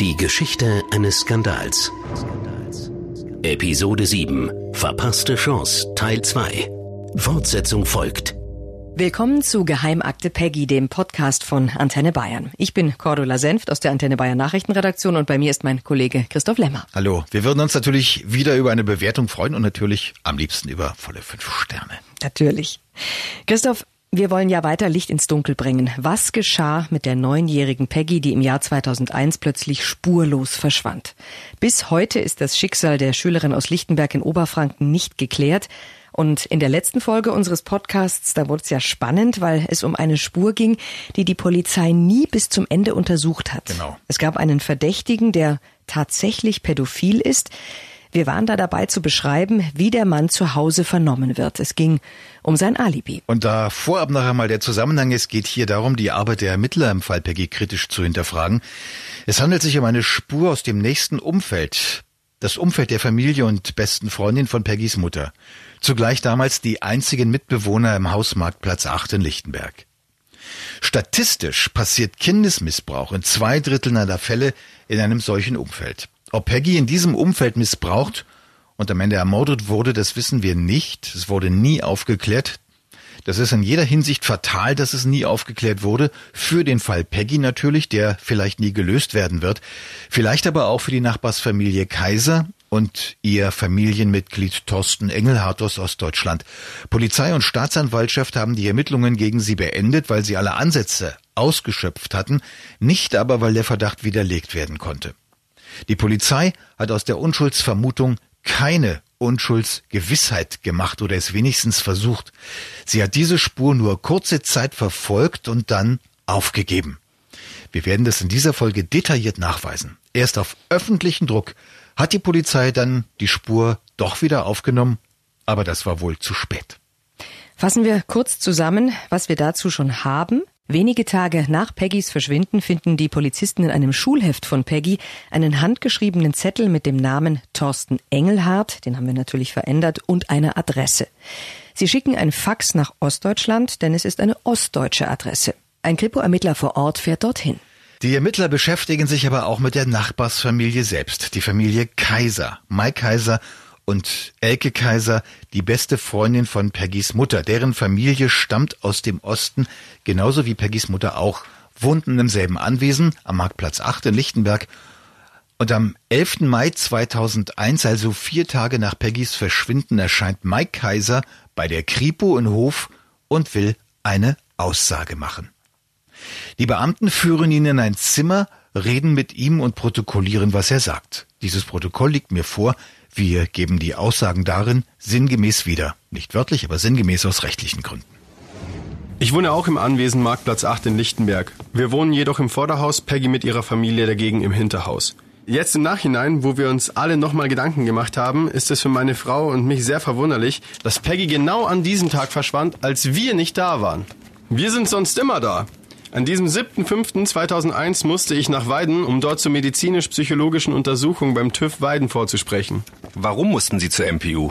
Die Geschichte eines Skandals. Episode 7 Verpasste Chance Teil 2. Fortsetzung folgt. Willkommen zu Geheimakte Peggy, dem Podcast von Antenne Bayern. Ich bin Cordula Senft aus der Antenne Bayern Nachrichtenredaktion und bei mir ist mein Kollege Christoph Lemmer. Hallo, wir würden uns natürlich wieder über eine Bewertung freuen und natürlich am liebsten über volle fünf Sterne. Natürlich. Christoph, wir wollen ja weiter Licht ins Dunkel bringen. Was geschah mit der neunjährigen Peggy, die im Jahr 2001 plötzlich spurlos verschwand? Bis heute ist das Schicksal der Schülerin aus Lichtenberg in Oberfranken nicht geklärt. Und in der letzten Folge unseres Podcasts, da wurde es ja spannend, weil es um eine Spur ging, die die Polizei nie bis zum Ende untersucht hat. Genau. Es gab einen Verdächtigen, der tatsächlich pädophil ist. Wir waren da dabei zu beschreiben, wie der Mann zu Hause vernommen wird. Es ging um sein Alibi. Und da vorab noch einmal der Zusammenhang, es geht hier darum, die Arbeit der Ermittler im Fall Peggy kritisch zu hinterfragen. Es handelt sich um eine Spur aus dem nächsten Umfeld. Das Umfeld der Familie und besten Freundin von Peggys Mutter. Zugleich damals die einzigen Mitbewohner im Hausmarktplatz 8 in Lichtenberg. Statistisch passiert Kindesmissbrauch in zwei Dritteln aller Fälle in einem solchen Umfeld. Ob Peggy in diesem Umfeld missbraucht und am Ende ermordet wurde, das wissen wir nicht. Es wurde nie aufgeklärt. Das ist in jeder Hinsicht fatal, dass es nie aufgeklärt wurde. Für den Fall Peggy natürlich, der vielleicht nie gelöst werden wird. Vielleicht aber auch für die Nachbarsfamilie Kaiser und ihr Familienmitglied Thorsten Engelhardt aus Ostdeutschland. Polizei und Staatsanwaltschaft haben die Ermittlungen gegen sie beendet, weil sie alle Ansätze ausgeschöpft hatten, nicht aber, weil der Verdacht widerlegt werden konnte. Die Polizei hat aus der Unschuldsvermutung keine Unschuldsgewissheit gemacht oder es wenigstens versucht. Sie hat diese Spur nur kurze Zeit verfolgt und dann aufgegeben. Wir werden das in dieser Folge detailliert nachweisen. Erst auf öffentlichen Druck hat die Polizei dann die Spur doch wieder aufgenommen, aber das war wohl zu spät. Fassen wir kurz zusammen, was wir dazu schon haben. Wenige Tage nach Peggys Verschwinden finden die Polizisten in einem Schulheft von Peggy einen handgeschriebenen Zettel mit dem Namen Thorsten Engelhardt, den haben wir natürlich verändert, und eine Adresse. Sie schicken ein Fax nach Ostdeutschland, denn es ist eine ostdeutsche Adresse. Ein Kripo-Ermittler vor Ort fährt dorthin. Die Ermittler beschäftigen sich aber auch mit der Nachbarsfamilie selbst, die Familie Kaiser. Mai Kaiser und Elke Kaiser, die beste Freundin von Peggys Mutter. Deren Familie stammt aus dem Osten, genauso wie Peggys Mutter auch, wohnten im selben Anwesen am Marktplatz 8 in Lichtenberg. Und am 11. Mai 2001, also vier Tage nach Peggys Verschwinden, erscheint Mike Kaiser bei der Kripo in Hof und will eine Aussage machen. Die Beamten führen ihn in ein Zimmer, reden mit ihm und protokollieren, was er sagt. Dieses Protokoll liegt mir vor, wir geben die Aussagen darin sinngemäß wieder. Nicht wörtlich, aber sinngemäß aus rechtlichen Gründen. Ich wohne auch im Anwesen Marktplatz 8 in Lichtenberg. Wir wohnen jedoch im Vorderhaus, Peggy mit ihrer Familie dagegen im Hinterhaus. Jetzt im Nachhinein, wo wir uns alle nochmal Gedanken gemacht haben, ist es für meine Frau und mich sehr verwunderlich, dass Peggy genau an diesem Tag verschwand, als wir nicht da waren. Wir sind sonst immer da. An diesem 7.5.2001 musste ich nach Weiden, um dort zur medizinisch-psychologischen Untersuchung beim TÜV Weiden vorzusprechen. Warum mussten Sie zur MPU?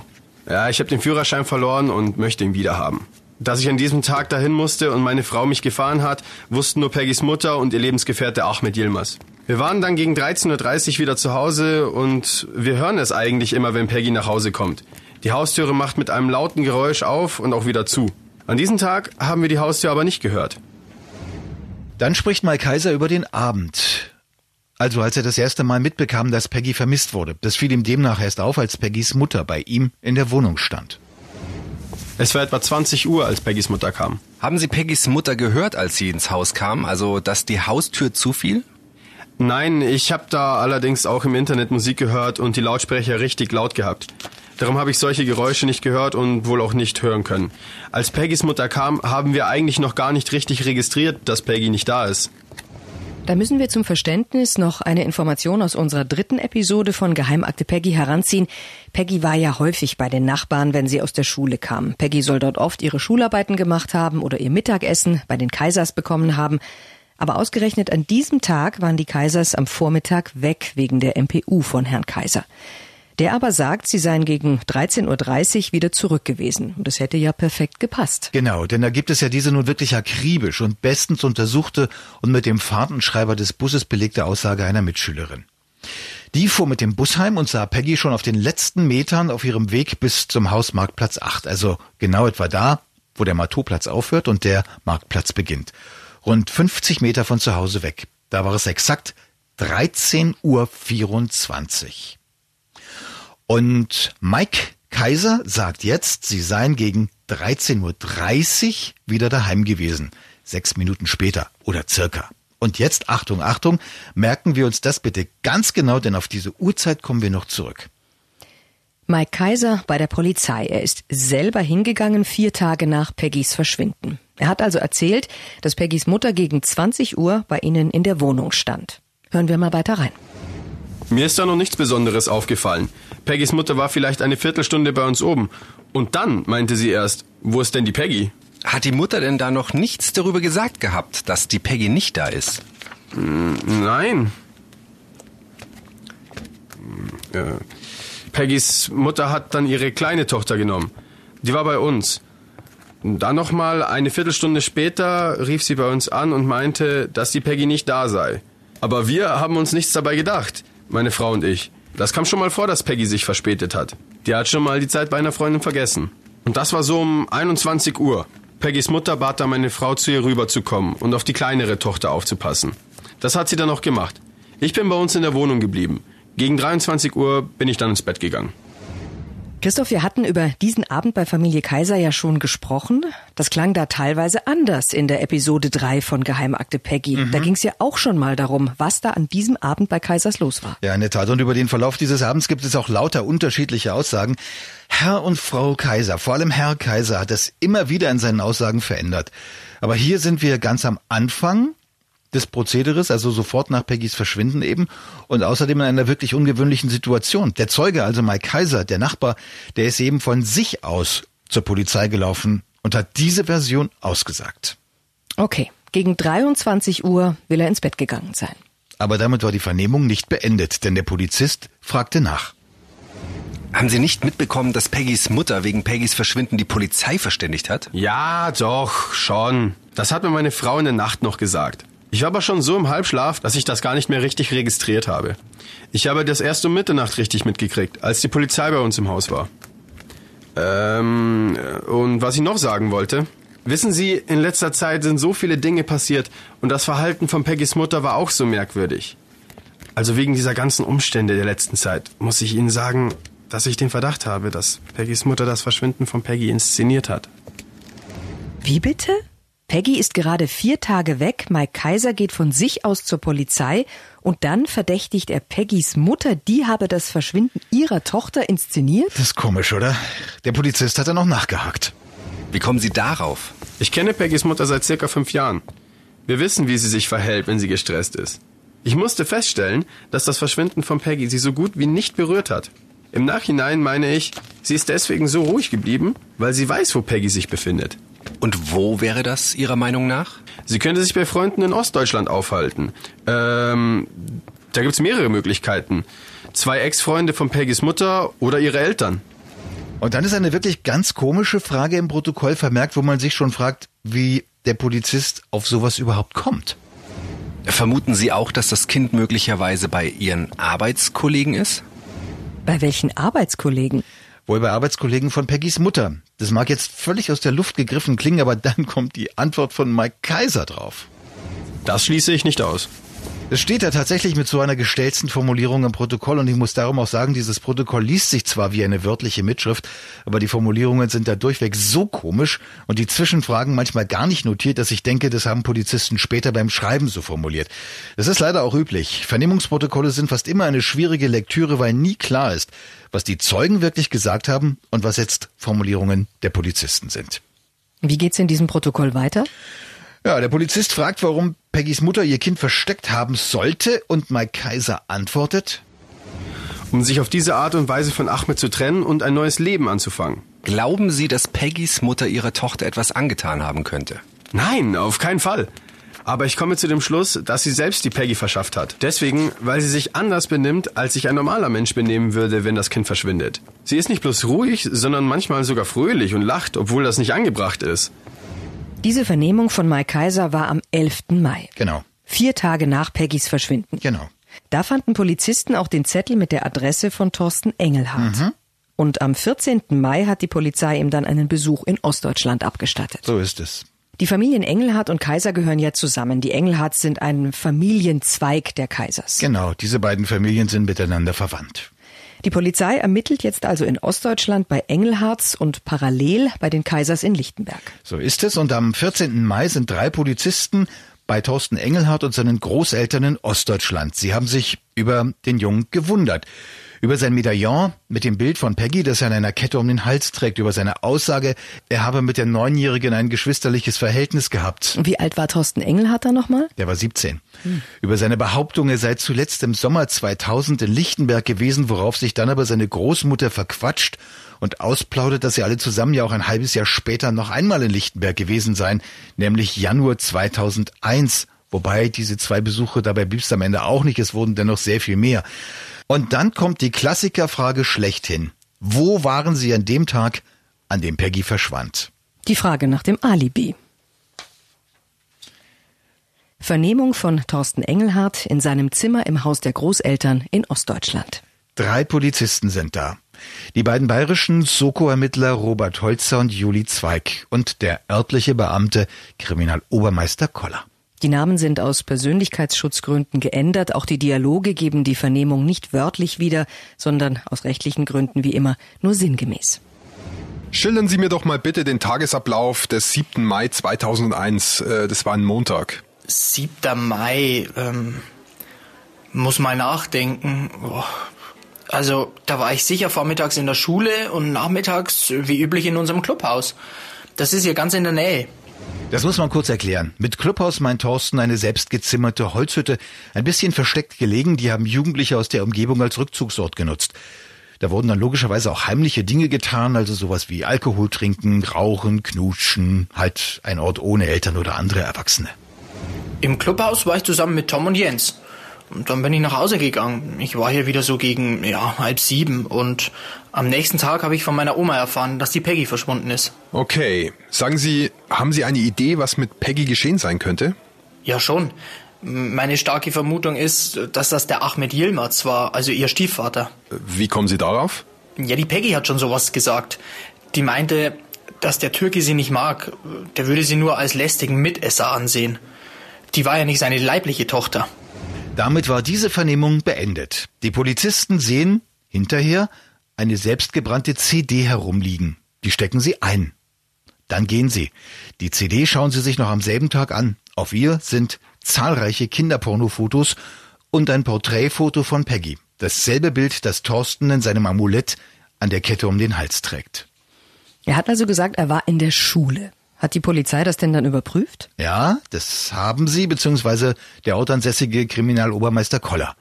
Ja, ich habe den Führerschein verloren und möchte ihn wiederhaben. Dass ich an diesem Tag dahin musste und meine Frau mich gefahren hat, wussten nur Peggys Mutter und ihr Lebensgefährte Ahmed Yilmaz. Wir waren dann gegen 13.30 Uhr wieder zu Hause und wir hören es eigentlich immer, wenn Peggy nach Hause kommt. Die Haustüre macht mit einem lauten Geräusch auf und auch wieder zu. An diesem Tag haben wir die Haustür aber nicht gehört. Dann spricht Mike Kaiser über den Abend. Also als er das erste Mal mitbekam, dass Peggy vermisst wurde. Das fiel ihm demnach erst auf, als Peggys Mutter bei ihm in der Wohnung stand. Es war etwa 20 Uhr, als Peggys Mutter kam. Haben Sie Peggys Mutter gehört, als sie ins Haus kam? Also, dass die Haustür zufiel? Nein, ich habe da allerdings auch im Internet Musik gehört und die Lautsprecher richtig laut gehabt. Darum habe ich solche Geräusche nicht gehört und wohl auch nicht hören können. Als Peggys Mutter kam, haben wir eigentlich noch gar nicht richtig registriert, dass Peggy nicht da ist. Da müssen wir zum Verständnis noch eine Information aus unserer dritten Episode von Geheimakte Peggy heranziehen. Peggy war ja häufig bei den Nachbarn, wenn sie aus der Schule kam. Peggy soll dort oft ihre Schularbeiten gemacht haben oder ihr Mittagessen bei den Kaisers bekommen haben. Aber ausgerechnet an diesem Tag waren die Kaisers am Vormittag weg wegen der MPU von Herrn Kaiser. Der aber sagt, sie seien gegen 13.30 Uhr wieder zurück gewesen. Und das hätte ja perfekt gepasst. Genau, denn da gibt es ja diese nun wirklich akribisch und bestens untersuchte und mit dem Fahrtenschreiber des Busses belegte Aussage einer Mitschülerin. Die fuhr mit dem Bus heim und sah Peggy schon auf den letzten Metern auf ihrem Weg bis zum Haus Marktplatz 8, also genau etwa da, wo der Matoplatz aufhört und der Marktplatz beginnt rund 50 Meter von zu Hause weg. Da war es exakt 13.24 Uhr. Und Mike Kaiser sagt jetzt, sie seien gegen 13.30 Uhr wieder daheim gewesen. Sechs Minuten später oder circa. Und jetzt, Achtung, Achtung, merken wir uns das bitte ganz genau, denn auf diese Uhrzeit kommen wir noch zurück. Mike Kaiser bei der Polizei. Er ist selber hingegangen, vier Tage nach Peggys Verschwinden. Er hat also erzählt, dass Peggys Mutter gegen 20 Uhr bei ihnen in der Wohnung stand. Hören wir mal weiter rein. Mir ist da noch nichts Besonderes aufgefallen. Peggys Mutter war vielleicht eine Viertelstunde bei uns oben. Und dann meinte sie erst, wo ist denn die Peggy? Hat die Mutter denn da noch nichts darüber gesagt gehabt, dass die Peggy nicht da ist? Hm, nein. Ja. Hm, Peggys Mutter hat dann ihre kleine Tochter genommen. Die war bei uns. Dann nochmal eine Viertelstunde später rief sie bei uns an und meinte, dass die Peggy nicht da sei. Aber wir haben uns nichts dabei gedacht, meine Frau und ich. Das kam schon mal vor, dass Peggy sich verspätet hat. Die hat schon mal die Zeit bei einer Freundin vergessen. Und das war so um 21 Uhr. Peggys Mutter bat da meine Frau zu ihr rüberzukommen und auf die kleinere Tochter aufzupassen. Das hat sie dann auch gemacht. Ich bin bei uns in der Wohnung geblieben. Gegen 23 Uhr bin ich dann ins Bett gegangen. Christoph, wir hatten über diesen Abend bei Familie Kaiser ja schon gesprochen. Das klang da teilweise anders in der Episode 3 von Geheimakte Peggy. Mhm. Da ging es ja auch schon mal darum, was da an diesem Abend bei Kaisers los war. Ja, in der Tat. Und über den Verlauf dieses Abends gibt es auch lauter unterschiedliche Aussagen. Herr und Frau Kaiser, vor allem Herr Kaiser, hat das immer wieder in seinen Aussagen verändert. Aber hier sind wir ganz am Anfang des Prozederes, also sofort nach Peggys Verschwinden eben und außerdem in einer wirklich ungewöhnlichen Situation. Der Zeuge, also Mike Kaiser, der Nachbar, der ist eben von sich aus zur Polizei gelaufen und hat diese Version ausgesagt. Okay, gegen 23 Uhr will er ins Bett gegangen sein. Aber damit war die Vernehmung nicht beendet, denn der Polizist fragte nach. Haben Sie nicht mitbekommen, dass Peggys Mutter wegen Peggys Verschwinden die Polizei verständigt hat? Ja, doch, schon. Das hat mir meine Frau in der Nacht noch gesagt. Ich war aber schon so im Halbschlaf, dass ich das gar nicht mehr richtig registriert habe. Ich habe das erst um Mitternacht richtig mitgekriegt, als die Polizei bei uns im Haus war. Ähm, und was ich noch sagen wollte. Wissen Sie, in letzter Zeit sind so viele Dinge passiert und das Verhalten von Peggys Mutter war auch so merkwürdig. Also wegen dieser ganzen Umstände der letzten Zeit muss ich Ihnen sagen, dass ich den Verdacht habe, dass Peggys Mutter das Verschwinden von Peggy inszeniert hat. Wie bitte? Peggy ist gerade vier Tage weg, Mike Kaiser geht von sich aus zur Polizei und dann verdächtigt er Peggys Mutter, die habe das Verschwinden ihrer Tochter inszeniert? Das ist komisch, oder? Der Polizist hat dann noch nachgehakt. Wie kommen Sie darauf? Ich kenne Peggys Mutter seit circa fünf Jahren. Wir wissen, wie sie sich verhält, wenn sie gestresst ist. Ich musste feststellen, dass das Verschwinden von Peggy sie so gut wie nicht berührt hat. Im Nachhinein meine ich, sie ist deswegen so ruhig geblieben, weil sie weiß, wo Peggy sich befindet. Und wo wäre das Ihrer Meinung nach? Sie könnte sich bei Freunden in Ostdeutschland aufhalten. Ähm, da gibt's mehrere Möglichkeiten. Zwei Ex-Freunde von Peggys Mutter oder ihre Eltern. Und dann ist eine wirklich ganz komische Frage im Protokoll vermerkt, wo man sich schon fragt, wie der Polizist auf sowas überhaupt kommt. Vermuten Sie auch, dass das Kind möglicherweise bei Ihren Arbeitskollegen ist? Bei welchen Arbeitskollegen? Wohl bei Arbeitskollegen von Peggys Mutter. Das mag jetzt völlig aus der Luft gegriffen klingen, aber dann kommt die Antwort von Mike Kaiser drauf. Das schließe ich nicht aus. Es steht da tatsächlich mit so einer gestellten Formulierung im Protokoll und ich muss darum auch sagen, dieses Protokoll liest sich zwar wie eine wörtliche Mitschrift, aber die Formulierungen sind da durchweg so komisch und die Zwischenfragen manchmal gar nicht notiert, dass ich denke, das haben Polizisten später beim Schreiben so formuliert. Das ist leider auch üblich. Vernehmungsprotokolle sind fast immer eine schwierige Lektüre, weil nie klar ist, was die Zeugen wirklich gesagt haben und was jetzt Formulierungen der Polizisten sind. Wie geht's in diesem Protokoll weiter? Ja, der Polizist fragt, warum Peggys Mutter ihr Kind versteckt haben sollte und Mike Kaiser antwortet? Um sich auf diese Art und Weise von Ahmed zu trennen und ein neues Leben anzufangen. Glauben Sie, dass Peggys Mutter ihrer Tochter etwas angetan haben könnte? Nein, auf keinen Fall. Aber ich komme zu dem Schluss, dass sie selbst die Peggy verschafft hat. Deswegen, weil sie sich anders benimmt, als sich ein normaler Mensch benehmen würde, wenn das Kind verschwindet. Sie ist nicht bloß ruhig, sondern manchmal sogar fröhlich und lacht, obwohl das nicht angebracht ist. Diese Vernehmung von Mike Kaiser war am 11. Mai. Genau. Vier Tage nach Peggys Verschwinden. Genau. Da fanden Polizisten auch den Zettel mit der Adresse von Thorsten Engelhardt. Mhm. Und am 14. Mai hat die Polizei ihm dann einen Besuch in Ostdeutschland abgestattet. So ist es. Die Familien Engelhardt und Kaiser gehören ja zusammen. Die Engelhardts sind ein Familienzweig der Kaisers. Genau, diese beiden Familien sind miteinander verwandt. Die Polizei ermittelt jetzt also in Ostdeutschland bei Engelhardts und parallel bei den Kaisers in Lichtenberg. So ist es. Und am 14. Mai sind drei Polizisten bei Thorsten Engelhardt und seinen Großeltern in Ostdeutschland. Sie haben sich über den Jungen gewundert. Über sein Medaillon mit dem Bild von Peggy, das er an einer Kette um den Hals trägt, über seine Aussage, er habe mit der Neunjährigen ein geschwisterliches Verhältnis gehabt. Und wie alt war Thorsten Engelhardt da nochmal? Der war 17. Über seine Behauptung, er sei zuletzt im Sommer 2000 in Lichtenberg gewesen, worauf sich dann aber seine Großmutter verquatscht und ausplaudert, dass sie alle zusammen ja auch ein halbes Jahr später noch einmal in Lichtenberg gewesen seien, nämlich Januar 2001. Wobei diese zwei Besuche dabei blieb es am Ende auch nicht, es wurden dennoch sehr viel mehr. Und dann kommt die Klassikerfrage schlechthin. Wo waren Sie an dem Tag, an dem Peggy verschwand? Die Frage nach dem Alibi. Vernehmung von Thorsten Engelhardt in seinem Zimmer im Haus der Großeltern in Ostdeutschland. Drei Polizisten sind da. Die beiden bayerischen Soko-Ermittler Robert Holzer und Juli Zweig und der örtliche Beamte Kriminalobermeister Koller. Die Namen sind aus Persönlichkeitsschutzgründen geändert. Auch die Dialoge geben die Vernehmung nicht wörtlich wieder, sondern aus rechtlichen Gründen wie immer nur sinngemäß. Schildern Sie mir doch mal bitte den Tagesablauf des 7. Mai 2001. Äh, Das war ein Montag. 7. Mai, ähm, muss mal nachdenken. Boah. Also, da war ich sicher vormittags in der Schule und nachmittags wie üblich in unserem Clubhaus. Das ist hier ganz in der Nähe. Das muss man kurz erklären. Mit Clubhaus meint Thorsten eine selbstgezimmerte Holzhütte, ein bisschen versteckt gelegen, die haben Jugendliche aus der Umgebung als Rückzugsort genutzt. Da wurden dann logischerweise auch heimliche Dinge getan, also sowas wie Alkohol trinken, rauchen, knutschen, halt ein Ort ohne Eltern oder andere Erwachsene. Im Clubhaus war ich zusammen mit Tom und Jens. Und dann bin ich nach Hause gegangen. Ich war hier wieder so gegen, ja, halb sieben. Und am nächsten Tag habe ich von meiner Oma erfahren, dass die Peggy verschwunden ist. Okay. Sagen Sie, haben Sie eine Idee, was mit Peggy geschehen sein könnte? Ja, schon. Meine starke Vermutung ist, dass das der Ahmed Yilmaz war, also ihr Stiefvater. Wie kommen Sie darauf? Ja, die Peggy hat schon sowas gesagt. Die meinte, dass der Türke sie nicht mag. Der würde sie nur als lästigen Mitesser ansehen. Die war ja nicht seine leibliche Tochter. Damit war diese Vernehmung beendet. Die Polizisten sehen hinterher eine selbstgebrannte CD herumliegen. Die stecken sie ein. Dann gehen sie. Die CD schauen sie sich noch am selben Tag an. Auf ihr sind zahlreiche Kinderpornofotos und ein Porträtfoto von Peggy. Dasselbe Bild, das Thorsten in seinem Amulett an der Kette um den Hals trägt. Er hat also gesagt, er war in der Schule. Hat die Polizei das denn dann überprüft? Ja, das haben sie, beziehungsweise der ortansässige Kriminalobermeister Koller.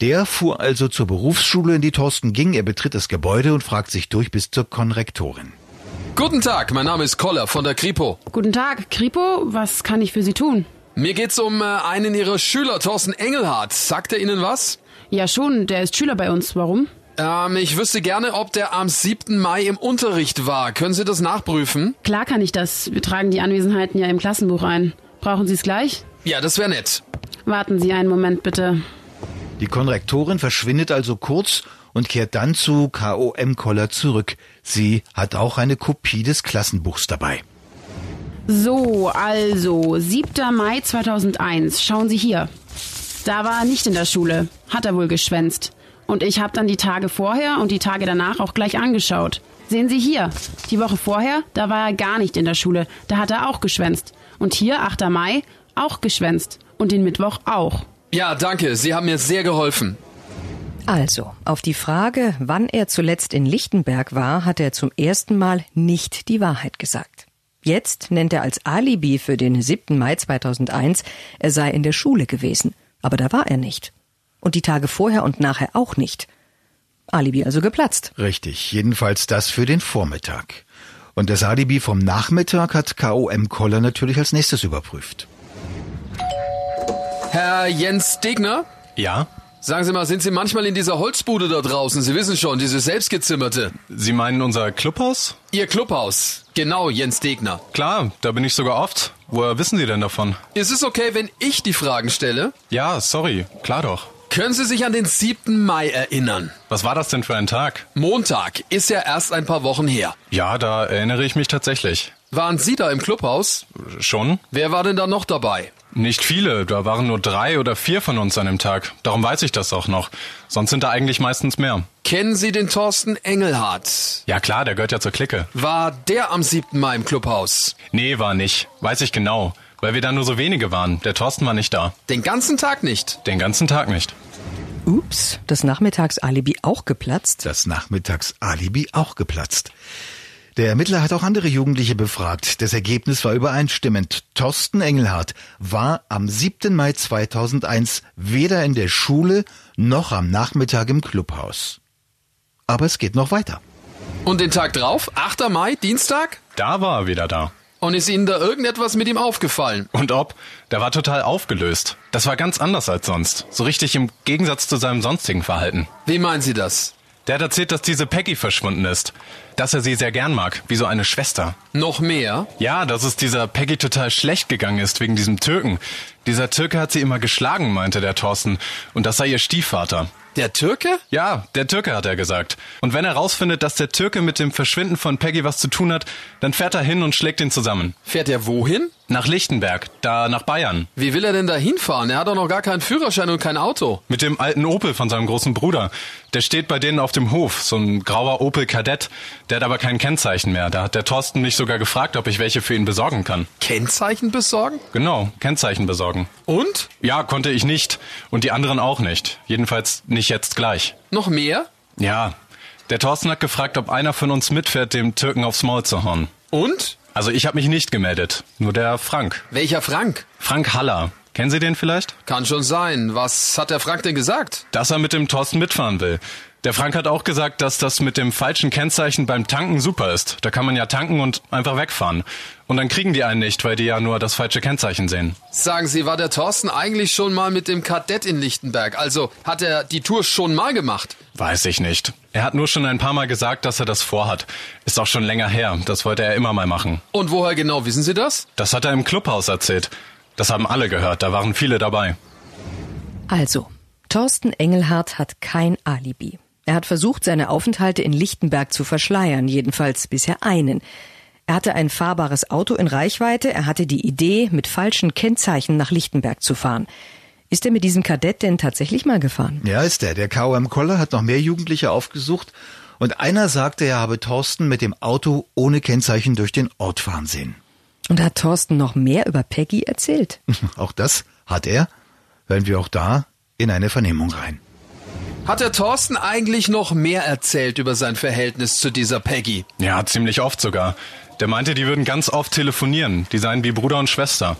Der fuhr also zur Berufsschule, in die Thorsten ging. Er betritt das Gebäude und fragt sich durch bis zur Konrektorin. Guten Tag, mein Name ist Koller von der Kripo. Guten Tag, Kripo, was kann ich für Sie tun? Mir geht's um äh, einen Ihrer Schüler, Thorsten Engelhardt. Sagt er Ihnen was? Ja schon, der ist Schüler bei uns. Warum? Ähm, ich wüsste gerne, ob der am 7. Mai im Unterricht war. Können Sie das nachprüfen? Klar kann ich das. Wir tragen die Anwesenheiten ja im Klassenbuch ein. Brauchen Sie es gleich? Ja, das wäre nett. Warten Sie einen Moment bitte. Die Konrektorin verschwindet also kurz und kehrt dann zu KOM Koller zurück. Sie hat auch eine Kopie des Klassenbuchs dabei. So, also, 7. Mai 2001. Schauen Sie hier. Da war er nicht in der Schule. Hat er wohl geschwänzt. Und ich habe dann die Tage vorher und die Tage danach auch gleich angeschaut. Sehen Sie hier. Die Woche vorher, da war er gar nicht in der Schule. Da hat er auch geschwänzt. Und hier, 8. Mai, auch geschwänzt. Und den Mittwoch auch. Ja, danke. Sie haben mir sehr geholfen. Also, auf die Frage, wann er zuletzt in Lichtenberg war, hat er zum ersten Mal nicht die Wahrheit gesagt. Jetzt nennt er als Alibi für den 7. Mai 2001, er sei in der Schule gewesen. Aber da war er nicht. Und die Tage vorher und nachher auch nicht. Alibi also geplatzt. Richtig, jedenfalls das für den Vormittag. Und das Alibi vom Nachmittag hat KOM Koller natürlich als nächstes überprüft. Herr Jens Degner? Ja? Sagen Sie mal, sind Sie manchmal in dieser Holzbude da draußen? Sie wissen schon, diese selbstgezimmerte. Sie meinen unser Clubhaus? Ihr Clubhaus. Genau, Jens Degner. Klar, da bin ich sogar oft. Woher wissen Sie denn davon? Ist es okay, wenn ich die Fragen stelle? Ja, sorry. Klar doch. Können Sie sich an den 7. Mai erinnern? Was war das denn für ein Tag? Montag. Ist ja erst ein paar Wochen her. Ja, da erinnere ich mich tatsächlich. Waren Sie da im Clubhaus? Schon? Wer war denn da noch dabei? Nicht viele, da waren nur drei oder vier von uns an dem Tag. Darum weiß ich das auch noch. Sonst sind da eigentlich meistens mehr. Kennen Sie den Thorsten Engelhardt? Ja klar, der gehört ja zur Clique. War der am 7. Mai im Clubhaus? Nee, war nicht. Weiß ich genau. Weil wir da nur so wenige waren. Der Thorsten war nicht da. Den ganzen Tag nicht? Den ganzen Tag nicht. Ups, das Nachmittagsalibi auch geplatzt? Das Nachmittagsalibi auch geplatzt. Der Ermittler hat auch andere Jugendliche befragt. Das Ergebnis war übereinstimmend. Thorsten Engelhardt war am 7. Mai 2001 weder in der Schule noch am Nachmittag im Clubhaus. Aber es geht noch weiter. Und den Tag drauf, 8. Mai, Dienstag? Da war er wieder da. Und ist Ihnen da irgendetwas mit ihm aufgefallen? Und ob? Der war total aufgelöst. Das war ganz anders als sonst. So richtig im Gegensatz zu seinem sonstigen Verhalten. Wie meinen Sie das? Der hat erzählt, dass diese Peggy verschwunden ist. Dass er sie sehr gern mag, wie so eine Schwester. Noch mehr? Ja, dass es dieser Peggy total schlecht gegangen ist wegen diesem Türken. Dieser Türke hat sie immer geschlagen, meinte der Thorsten. Und das sei ihr Stiefvater. Der Türke? Ja, der Türke hat er gesagt. Und wenn er rausfindet, dass der Türke mit dem Verschwinden von Peggy was zu tun hat, dann fährt er hin und schlägt ihn zusammen. Fährt er wohin? Nach Lichtenberg, da nach Bayern. Wie will er denn da hinfahren? Er hat doch noch gar keinen Führerschein und kein Auto. Mit dem alten Opel von seinem großen Bruder. Der steht bei denen auf dem Hof, so ein grauer Opel Kadett. Der hat aber kein Kennzeichen mehr. Da hat der Thorsten mich sogar gefragt, ob ich welche für ihn besorgen kann. Kennzeichen besorgen? Genau, Kennzeichen besorgen. Und? Ja, konnte ich nicht. Und die anderen auch nicht. Jedenfalls nicht jetzt gleich. Noch mehr? Ja. Der Thorsten hat gefragt, ob einer von uns mitfährt, dem Türken aufs Maul zu hauen. Und? Also ich habe mich nicht gemeldet. Nur der Frank. Welcher Frank? Frank Haller. Kennen Sie den vielleicht? Kann schon sein. Was hat der Frank denn gesagt? Dass er mit dem Thorsten mitfahren will. Der Frank hat auch gesagt, dass das mit dem falschen Kennzeichen beim Tanken super ist. Da kann man ja tanken und einfach wegfahren. Und dann kriegen die einen nicht, weil die ja nur das falsche Kennzeichen sehen. Sagen Sie, war der Thorsten eigentlich schon mal mit dem Kadett in Lichtenberg? Also hat er die Tour schon mal gemacht? Weiß ich nicht. Er hat nur schon ein paar Mal gesagt, dass er das vorhat. Ist auch schon länger her. Das wollte er immer mal machen. Und woher genau wissen Sie das? Das hat er im Clubhaus erzählt. Das haben alle gehört. Da waren viele dabei. Also, Thorsten Engelhardt hat kein Alibi. Er hat versucht, seine Aufenthalte in Lichtenberg zu verschleiern, jedenfalls bisher einen. Er hatte ein fahrbares Auto in Reichweite, er hatte die Idee, mit falschen Kennzeichen nach Lichtenberg zu fahren. Ist er mit diesem Kadett denn tatsächlich mal gefahren? Ja, ist er. Der KOM Koller hat noch mehr Jugendliche aufgesucht und einer sagte, er habe Thorsten mit dem Auto ohne Kennzeichen durch den Ort fahren sehen. Und hat Thorsten noch mehr über Peggy erzählt? auch das hat er. Hören wir auch da in eine Vernehmung rein. Hat der Thorsten eigentlich noch mehr erzählt über sein Verhältnis zu dieser Peggy? Ja, ziemlich oft sogar. Der meinte, die würden ganz oft telefonieren. Die seien wie Bruder und Schwester.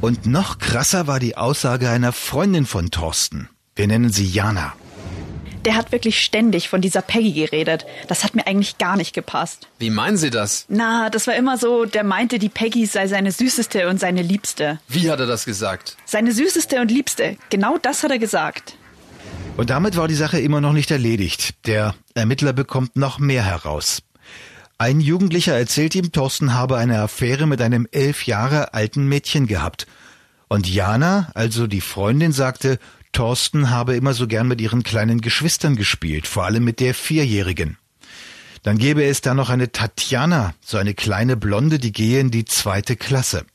Und noch krasser war die Aussage einer Freundin von Thorsten. Wir nennen sie Jana. Der hat wirklich ständig von dieser Peggy geredet. Das hat mir eigentlich gar nicht gepasst. Wie meinen Sie das? Na, das war immer so, der meinte, die Peggy sei seine süßeste und seine liebste. Wie hat er das gesagt? Seine süßeste und liebste. Genau das hat er gesagt. Und damit war die Sache immer noch nicht erledigt. Der Ermittler bekommt noch mehr heraus. Ein Jugendlicher erzählt ihm, Thorsten habe eine Affäre mit einem elf Jahre alten Mädchen gehabt. Und Jana, also die Freundin, sagte, Thorsten habe immer so gern mit ihren kleinen Geschwistern gespielt, vor allem mit der Vierjährigen. Dann gäbe es da noch eine Tatjana, so eine kleine Blonde, die gehe in die zweite Klasse.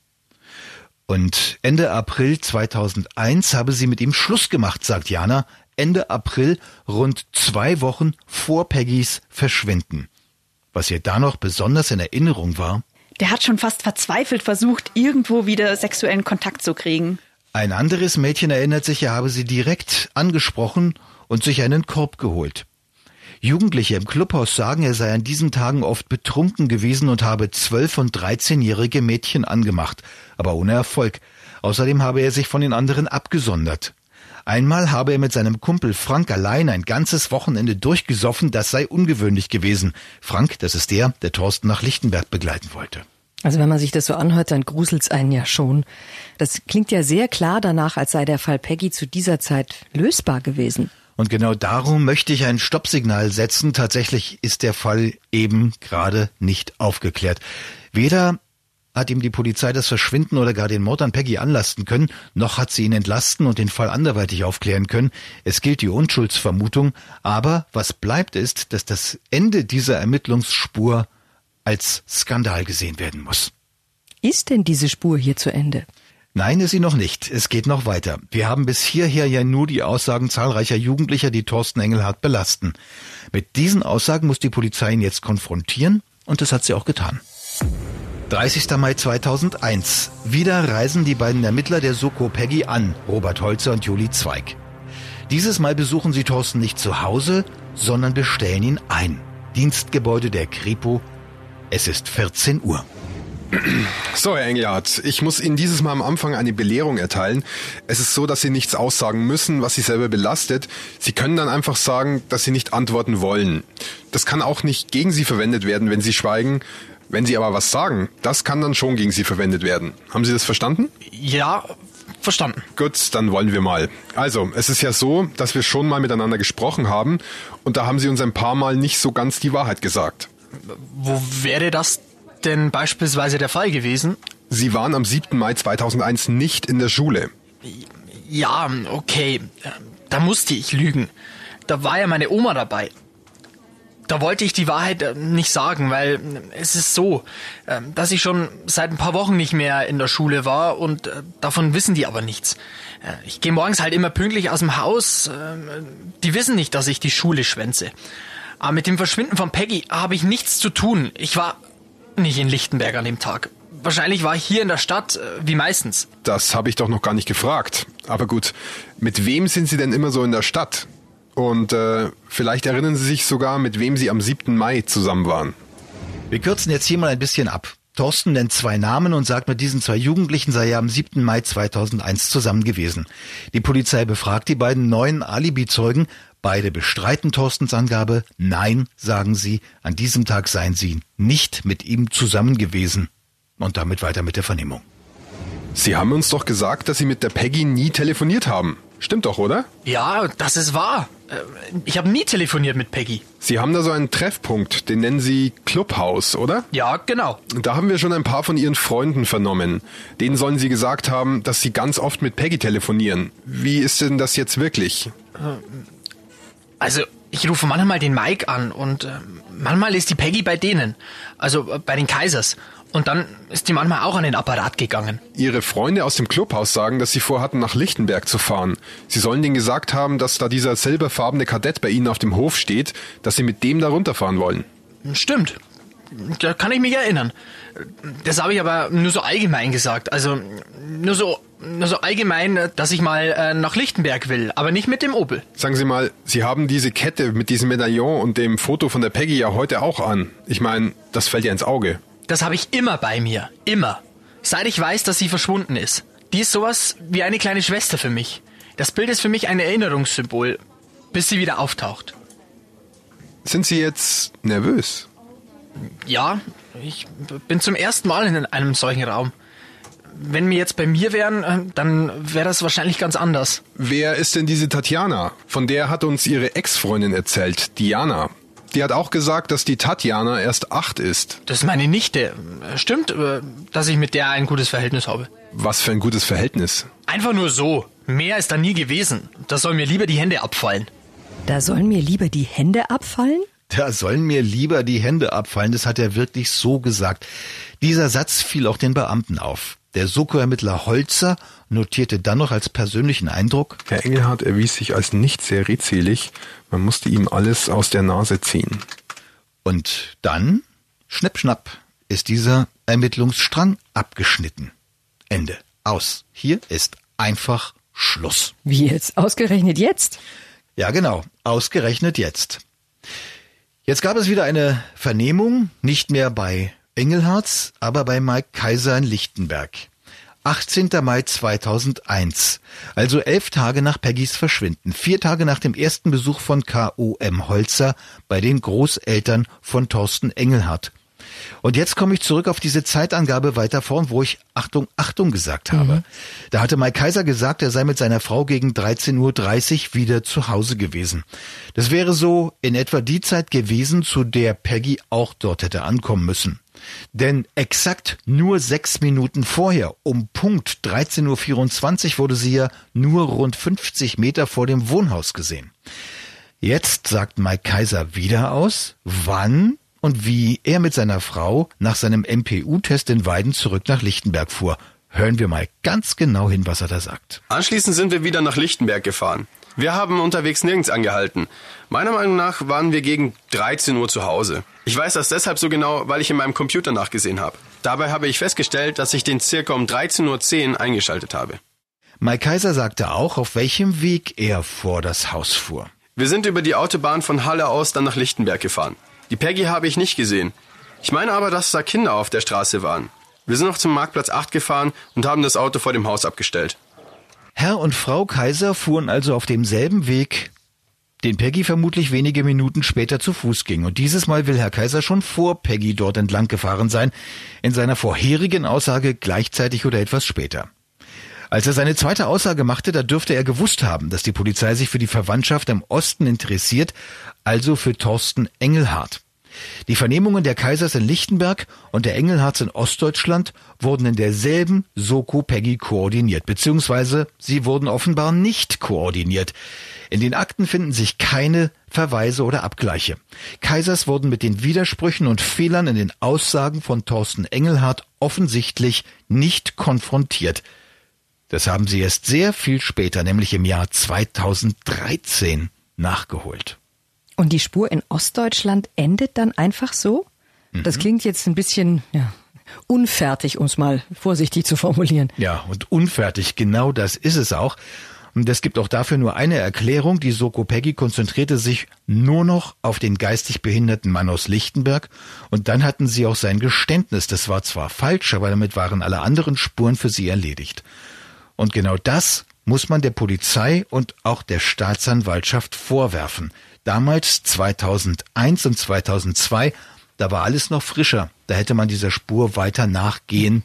Und Ende April 2001 habe sie mit ihm Schluss gemacht, sagt Jana. Ende April, rund zwei Wochen vor Peggys Verschwinden. Was ihr da noch besonders in Erinnerung war? Der hat schon fast verzweifelt versucht, irgendwo wieder sexuellen Kontakt zu kriegen. Ein anderes Mädchen erinnert sich, er habe sie direkt angesprochen und sich einen Korb geholt. Jugendliche im Clubhaus sagen, er sei an diesen Tagen oft betrunken gewesen und habe zwölf- und dreizehnjährige Mädchen angemacht, aber ohne Erfolg. Außerdem habe er sich von den anderen abgesondert. Einmal habe er mit seinem Kumpel Frank allein ein ganzes Wochenende durchgesoffen, das sei ungewöhnlich gewesen. Frank, das ist der, der Thorsten nach Lichtenberg begleiten wollte. Also wenn man sich das so anhört, dann gruselt's einen ja schon. Das klingt ja sehr klar danach, als sei der Fall Peggy zu dieser Zeit lösbar gewesen. Und genau darum möchte ich ein Stoppsignal setzen. Tatsächlich ist der Fall eben gerade nicht aufgeklärt. Weder hat ihm die Polizei das Verschwinden oder gar den Mord an Peggy anlasten können, noch hat sie ihn entlasten und den Fall anderweitig aufklären können. Es gilt die Unschuldsvermutung, aber was bleibt ist, dass das Ende dieser Ermittlungsspur als Skandal gesehen werden muss. Ist denn diese Spur hier zu Ende? Nein, ist sie noch nicht. Es geht noch weiter. Wir haben bis hierher ja nur die Aussagen zahlreicher Jugendlicher, die Thorsten Engelhardt belasten. Mit diesen Aussagen muss die Polizei ihn jetzt konfrontieren und das hat sie auch getan. 30. Mai 2001. Wieder reisen die beiden Ermittler der Soko Peggy an, Robert Holzer und Juli Zweig. Dieses Mal besuchen sie Thorsten nicht zu Hause, sondern bestellen ihn ein. Dienstgebäude der Kripo. Es ist 14 Uhr. So, Herr Engelhardt, ich muss Ihnen dieses Mal am Anfang eine Belehrung erteilen. Es ist so, dass Sie nichts aussagen müssen, was Sie selber belastet. Sie können dann einfach sagen, dass Sie nicht antworten wollen. Das kann auch nicht gegen Sie verwendet werden, wenn Sie schweigen. Wenn Sie aber was sagen, das kann dann schon gegen Sie verwendet werden. Haben Sie das verstanden? Ja, verstanden. Gut, dann wollen wir mal. Also, es ist ja so, dass wir schon mal miteinander gesprochen haben und da haben Sie uns ein paar Mal nicht so ganz die Wahrheit gesagt. Wo wäre das denn beispielsweise der Fall gewesen? Sie waren am 7. Mai 2001 nicht in der Schule. Ja, okay. Da musste ich lügen. Da war ja meine Oma dabei. Da wollte ich die Wahrheit äh, nicht sagen, weil es ist so, äh, dass ich schon seit ein paar Wochen nicht mehr in der Schule war und äh, davon wissen die aber nichts. Ich gehe morgens halt immer pünktlich aus dem Haus. Die wissen nicht, dass ich die Schule schwänze. Aber mit dem Verschwinden von Peggy habe ich nichts zu tun. Ich war nicht in Lichtenberg an dem Tag. Wahrscheinlich war ich hier in der Stadt, wie meistens. Das habe ich doch noch gar nicht gefragt. Aber gut, mit wem sind Sie denn immer so in der Stadt? Und äh, vielleicht erinnern Sie sich sogar, mit wem Sie am 7. Mai zusammen waren. Wir kürzen jetzt hier mal ein bisschen ab. Thorsten nennt zwei Namen und sagt, mit diesen zwei Jugendlichen sei er am 7. Mai 2001 zusammen gewesen. Die Polizei befragt die beiden neuen Alibi-Zeugen. Beide bestreiten Thorstens Angabe. Nein, sagen sie, an diesem Tag seien sie nicht mit ihm zusammen gewesen. Und damit weiter mit der Vernehmung. Sie haben uns doch gesagt, dass Sie mit der Peggy nie telefoniert haben. Stimmt doch, oder? Ja, das ist wahr. Äh, ich habe nie telefoniert mit Peggy. Sie haben da so einen Treffpunkt, den nennen Sie Clubhaus, oder? Ja, genau. Da haben wir schon ein paar von Ihren Freunden vernommen. Denen sollen Sie gesagt haben, dass Sie ganz oft mit Peggy telefonieren. Wie ist denn das jetzt wirklich? Also, ich rufe manchmal den Mike an und äh, manchmal ist die Peggy bei denen. Also bei den Kaisers. Und dann ist die manchmal auch an den Apparat gegangen. Ihre Freunde aus dem Clubhaus sagen, dass sie vorhatten, nach Lichtenberg zu fahren. Sie sollen denen gesagt haben, dass da dieser silberfarbene Kadett bei ihnen auf dem Hof steht, dass sie mit dem da runterfahren wollen. Stimmt. Da kann ich mich erinnern. Das habe ich aber nur so allgemein gesagt. Also nur so, nur so allgemein, dass ich mal äh, nach Lichtenberg will, aber nicht mit dem Opel. Sagen Sie mal, Sie haben diese Kette mit diesem Medaillon und dem Foto von der Peggy ja heute auch an. Ich meine, das fällt ja ins Auge. Das habe ich immer bei mir. Immer. Seit ich weiß, dass sie verschwunden ist. Die ist sowas wie eine kleine Schwester für mich. Das Bild ist für mich ein Erinnerungssymbol, bis sie wieder auftaucht. Sind Sie jetzt nervös? Ja, ich bin zum ersten Mal in einem solchen Raum. Wenn wir jetzt bei mir wären, dann wäre das wahrscheinlich ganz anders. Wer ist denn diese Tatjana? Von der hat uns ihre Ex-Freundin erzählt, Diana. Die hat auch gesagt, dass die Tatjana erst acht ist. Das ist meine Nichte. Stimmt, äh, dass ich mit der ein gutes Verhältnis habe. Was für ein gutes Verhältnis? Einfach nur so. Mehr ist da nie gewesen. Da sollen mir lieber die Hände abfallen. Da sollen mir lieber die Hände abfallen? Da sollen mir lieber die Hände abfallen. Das hat er wirklich so gesagt. Dieser Satz fiel auch den Beamten auf. Der Soko-Ermittler Holzer notierte dann noch als persönlichen Eindruck. Herr Engelhardt erwies sich als nicht sehr redselig. Man musste ihm alles aus der Nase ziehen. Und dann, schnipp, schnapp, ist dieser Ermittlungsstrang abgeschnitten. Ende. Aus. Hier ist einfach Schluss. Wie jetzt? Ausgerechnet jetzt? Ja, genau. Ausgerechnet jetzt. Jetzt gab es wieder eine Vernehmung, nicht mehr bei Engelhards, aber bei Mike Kaiser in Lichtenberg. 18. Mai 2001, also elf Tage nach Peggys Verschwinden, vier Tage nach dem ersten Besuch von K.O.M. Holzer bei den Großeltern von Thorsten Engelhardt. Und jetzt komme ich zurück auf diese Zeitangabe weiter vorn, wo ich Achtung, Achtung gesagt habe. Mhm. Da hatte Mike Kaiser gesagt, er sei mit seiner Frau gegen 13.30 Uhr wieder zu Hause gewesen. Das wäre so in etwa die Zeit gewesen, zu der Peggy auch dort hätte ankommen müssen. Denn exakt nur sechs Minuten vorher, um Punkt 13.24 Uhr, wurde sie ja nur rund 50 Meter vor dem Wohnhaus gesehen. Jetzt sagt Mike Kaiser wieder aus, wann und wie er mit seiner Frau nach seinem MPU-Test in Weiden zurück nach Lichtenberg fuhr. Hören wir mal ganz genau hin, was er da sagt. Anschließend sind wir wieder nach Lichtenberg gefahren. Wir haben unterwegs nirgends angehalten. Meiner Meinung nach waren wir gegen 13 Uhr zu Hause. Ich weiß das deshalb so genau, weil ich in meinem Computer nachgesehen habe. Dabei habe ich festgestellt, dass ich den circa um 13.10 Uhr eingeschaltet habe. Mike Kaiser sagte auch, auf welchem Weg er vor das Haus fuhr. Wir sind über die Autobahn von Halle aus dann nach Lichtenberg gefahren. Die Peggy habe ich nicht gesehen. Ich meine aber, dass da Kinder auf der Straße waren. Wir sind noch zum Marktplatz 8 gefahren und haben das Auto vor dem Haus abgestellt. Herr und Frau Kaiser fuhren also auf demselben Weg, den Peggy vermutlich wenige Minuten später zu Fuß ging. Und dieses Mal will Herr Kaiser schon vor Peggy dort entlang gefahren sein, in seiner vorherigen Aussage gleichzeitig oder etwas später. Als er seine zweite Aussage machte, da dürfte er gewusst haben, dass die Polizei sich für die Verwandtschaft im Osten interessiert, also für Thorsten Engelhardt. Die Vernehmungen der Kaisers in Lichtenberg und der Engelhards in Ostdeutschland wurden in derselben Soko Peggy koordiniert, beziehungsweise sie wurden offenbar nicht koordiniert. In den Akten finden sich keine Verweise oder Abgleiche. Kaisers wurden mit den Widersprüchen und Fehlern in den Aussagen von Thorsten Engelhardt offensichtlich nicht konfrontiert. Das haben sie erst sehr viel später, nämlich im Jahr 2013, nachgeholt. Und die Spur in Ostdeutschland endet dann einfach so? Mhm. Das klingt jetzt ein bisschen, ja, unfertig, um es mal vorsichtig zu formulieren. Ja, und unfertig, genau das ist es auch. Und es gibt auch dafür nur eine Erklärung. Die Soko Peggy konzentrierte sich nur noch auf den geistig behinderten Mann aus Lichtenberg und dann hatten sie auch sein Geständnis. Das war zwar falsch, aber damit waren alle anderen Spuren für sie erledigt. Und genau das muss man der Polizei und auch der Staatsanwaltschaft vorwerfen. Damals 2001 und 2002, da war alles noch frischer. Da hätte man dieser Spur weiter nachgehen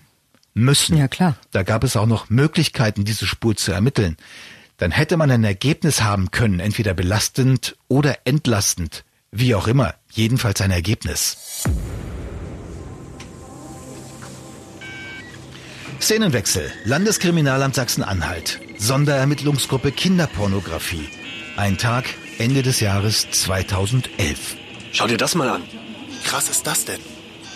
müssen. Ja, klar. Da gab es auch noch Möglichkeiten, diese Spur zu ermitteln. Dann hätte man ein Ergebnis haben können, entweder belastend oder entlastend. Wie auch immer, jedenfalls ein Ergebnis. Szenenwechsel. Landeskriminalamt Sachsen-Anhalt. Sonderermittlungsgruppe Kinderpornografie. Ein Tag, Ende des Jahres 2011. Schau dir das mal an. Wie krass ist das denn?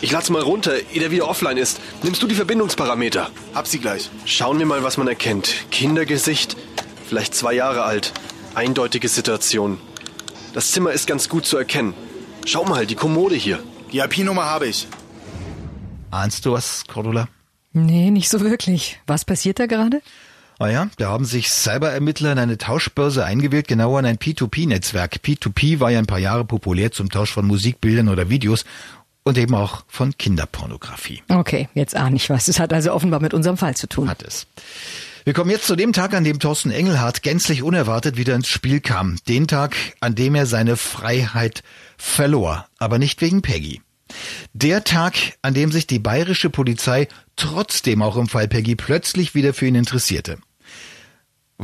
Ich lad's mal runter, ehe der wieder offline ist. Nimmst du die Verbindungsparameter? Hab sie gleich. Schauen wir mal, was man erkennt. Kindergesicht, vielleicht zwei Jahre alt. Eindeutige Situation. Das Zimmer ist ganz gut zu erkennen. Schau mal, die Kommode hier. Die IP-Nummer habe ich. Ahnst du was, Cordula? Nee, nicht so wirklich. Was passiert da gerade? Ah ja, da haben sich Cyberermittler in eine Tauschbörse eingewählt, genauer in ein P2P-Netzwerk. P2P war ja ein paar Jahre populär zum Tausch von Musikbildern oder Videos und eben auch von Kinderpornografie. Okay, jetzt ahne ich was. Es hat also offenbar mit unserem Fall zu tun. Hat es. Wir kommen jetzt zu dem Tag, an dem Thorsten Engelhardt gänzlich unerwartet wieder ins Spiel kam. Den Tag, an dem er seine Freiheit verlor. Aber nicht wegen Peggy. Der Tag, an dem sich die bayerische Polizei trotzdem auch im Fall Peggy plötzlich wieder für ihn interessierte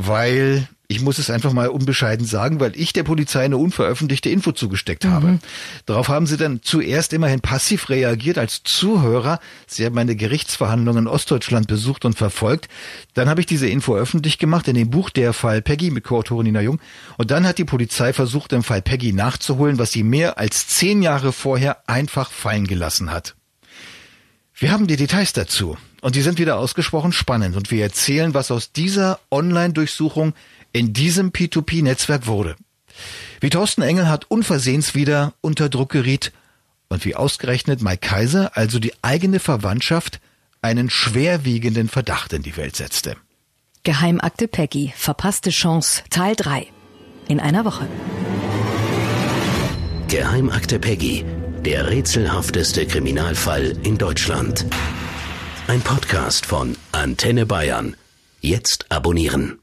weil ich muss es einfach mal unbescheiden sagen, weil ich der Polizei eine unveröffentlichte Info zugesteckt mhm. habe. Darauf haben sie dann zuerst immerhin passiv reagiert als Zuhörer. Sie haben meine Gerichtsverhandlungen in Ostdeutschland besucht und verfolgt. Dann habe ich diese Info öffentlich gemacht in dem Buch Der Fall Peggy mit Co-Autorin Nina Jung. Und dann hat die Polizei versucht, im Fall Peggy nachzuholen, was sie mehr als zehn Jahre vorher einfach fallen gelassen hat. Wir haben die Details dazu. Und die sind wieder ausgesprochen spannend. Und wir erzählen, was aus dieser Online-Durchsuchung in diesem P2P-Netzwerk wurde. Wie Thorsten Engelhardt unversehens wieder unter Druck geriet und wie ausgerechnet Mike Kaiser, also die eigene Verwandtschaft, einen schwerwiegenden Verdacht in die Welt setzte. Geheimakte Peggy, verpasste Chance, Teil 3. In einer Woche. Geheimakte Peggy, der rätselhafteste Kriminalfall in Deutschland. Ein Podcast von Antenne Bayern. Jetzt abonnieren.